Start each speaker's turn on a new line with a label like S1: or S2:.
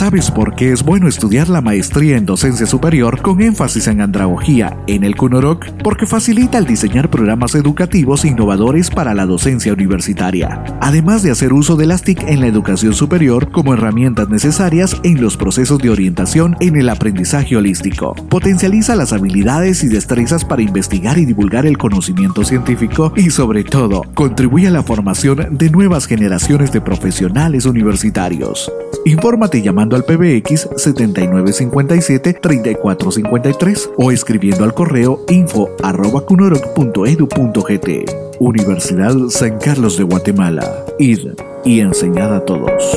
S1: ¿Sabes por qué es bueno estudiar la maestría en docencia superior con énfasis en andragogía en el CUNOROC? Porque facilita el diseñar programas educativos innovadores para la docencia universitaria, además de hacer uso de las TIC en la educación superior como herramientas necesarias en los procesos de orientación en el aprendizaje holístico. Potencializa las habilidades y destrezas para investigar y divulgar el conocimiento científico y sobre todo contribuye a la formación de nuevas generaciones de profesionales universitarios. Infórmate llamando al PBX 7957-3453 o escribiendo al correo info.cunoroc.edu.gt. Universidad San Carlos de Guatemala. Ir y enseñar a todos.